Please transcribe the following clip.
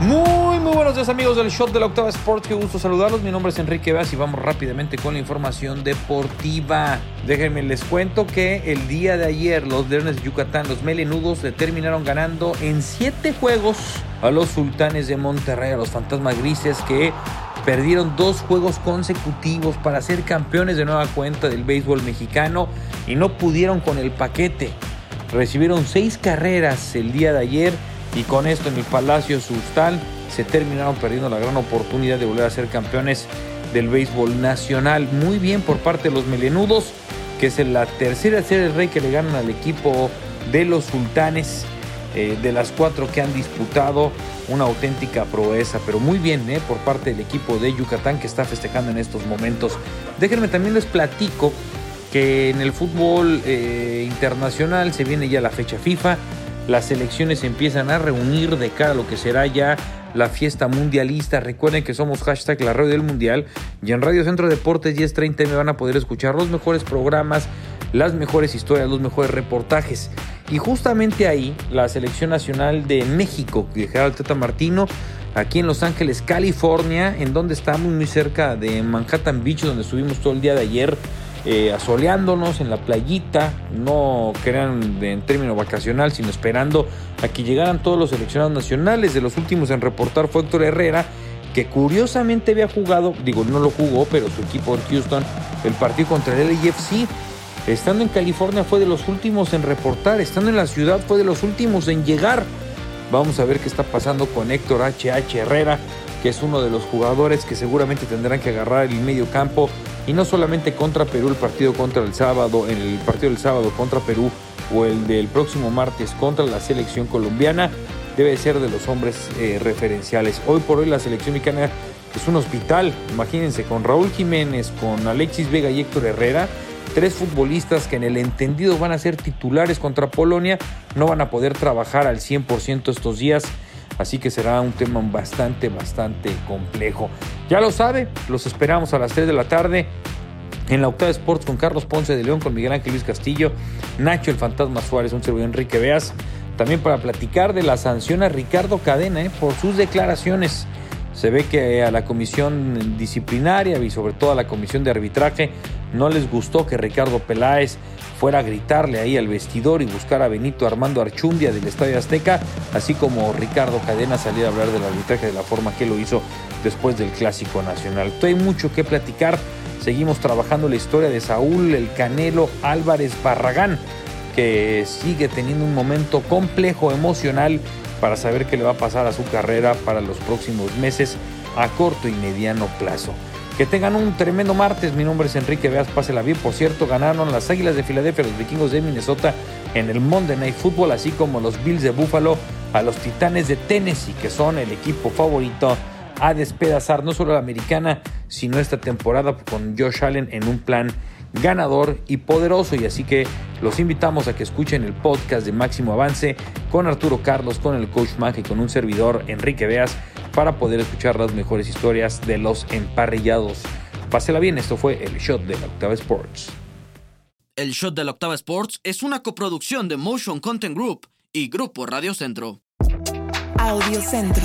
Muy, muy buenos días amigos del Shot de la Octava Sports, qué gusto saludarlos, mi nombre es Enrique Veas y vamos rápidamente con la información deportiva. Déjenme les cuento que el día de ayer los Leones de Yucatán, los Melenudos, le terminaron ganando en 7 juegos a los Sultanes de Monterrey, a los Fantasmas Grises que perdieron dos juegos consecutivos para ser campeones de nueva cuenta del béisbol mexicano y no pudieron con el paquete. Recibieron 6 carreras el día de ayer y con esto en el Palacio Sustal se terminaron perdiendo la gran oportunidad de volver a ser campeones del béisbol nacional. Muy bien por parte de los melenudos, que es la tercera serie del rey que le ganan al equipo de los sultanes. Eh, de las cuatro que han disputado, una auténtica proeza, pero muy bien eh, por parte del equipo de Yucatán que está festejando en estos momentos. Déjenme también les platico que en el fútbol eh, internacional se viene ya la fecha FIFA las selecciones empiezan a reunir de cara a lo que será ya la fiesta mundialista. Recuerden que somos hashtag la radio del mundial y en Radio Centro Deportes 1030 me van a poder escuchar los mejores programas, las mejores historias, los mejores reportajes. Y justamente ahí la selección nacional de México, de Gerald Teta Martino, aquí en Los Ángeles, California, en donde estamos muy cerca de Manhattan Beach, donde estuvimos todo el día de ayer eh, asoleándonos en la playita, no crean en término vacacional, sino esperando a que llegaran todos los seleccionados nacionales. De los últimos en reportar fue Héctor Herrera, que curiosamente había jugado, digo, no lo jugó, pero su equipo en Houston, el partido contra el LAFC. Estando en California fue de los últimos en reportar, estando en la ciudad fue de los últimos en llegar. Vamos a ver qué está pasando con Héctor HH Herrera, que es uno de los jugadores que seguramente tendrán que agarrar el medio campo y no solamente contra Perú el partido contra el sábado, el partido del sábado contra Perú o el del próximo martes contra la selección colombiana, debe ser de los hombres eh, referenciales. Hoy por hoy la selección mexicana es un hospital, imagínense, con Raúl Jiménez, con Alexis Vega y Héctor Herrera, tres futbolistas que en el entendido van a ser titulares contra Polonia, no van a poder trabajar al 100% estos días Así que será un tema bastante, bastante complejo. Ya lo sabe, los esperamos a las 3 de la tarde en la Octava Sports con Carlos Ponce de León, con Miguel Ángel Luis Castillo, Nacho el Fantasma Suárez, un servidor Enrique Veas. También para platicar de la sanción a Ricardo Cadena eh, por sus declaraciones. Se ve que a la comisión disciplinaria y sobre todo a la comisión de arbitraje no les gustó que Ricardo Peláez fuera a gritarle ahí al vestidor y buscar a Benito Armando Archundia del Estadio Azteca, así como Ricardo Cadena salir a hablar del arbitraje de la forma que lo hizo después del Clásico Nacional. Hay mucho que platicar. Seguimos trabajando la historia de Saúl El Canelo Álvarez Barragán, que sigue teniendo un momento complejo emocional para saber qué le va a pasar a su carrera para los próximos meses a corto y mediano plazo. Que tengan un tremendo martes. Mi nombre es Enrique Veas, pásela bien. Por cierto, ganaron las Águilas de Filadelfia, los Vikingos de Minnesota en el Monday Night Football, así como los Bills de Buffalo a los Titanes de Tennessee, que son el equipo favorito a despedazar no solo la americana, sino esta temporada con Josh Allen en un plan ganador y poderoso. Y así que los invitamos a que escuchen el podcast de Máximo Avance con Arturo Carlos, con el coach Mag y con un servidor Enrique Veas para poder escuchar las mejores historias de los emparrillados. Pásela bien, esto fue el Shot de la Octava Sports. El Shot de la Octava Sports es una coproducción de Motion Content Group y Grupo Radio Centro. Audio Centro.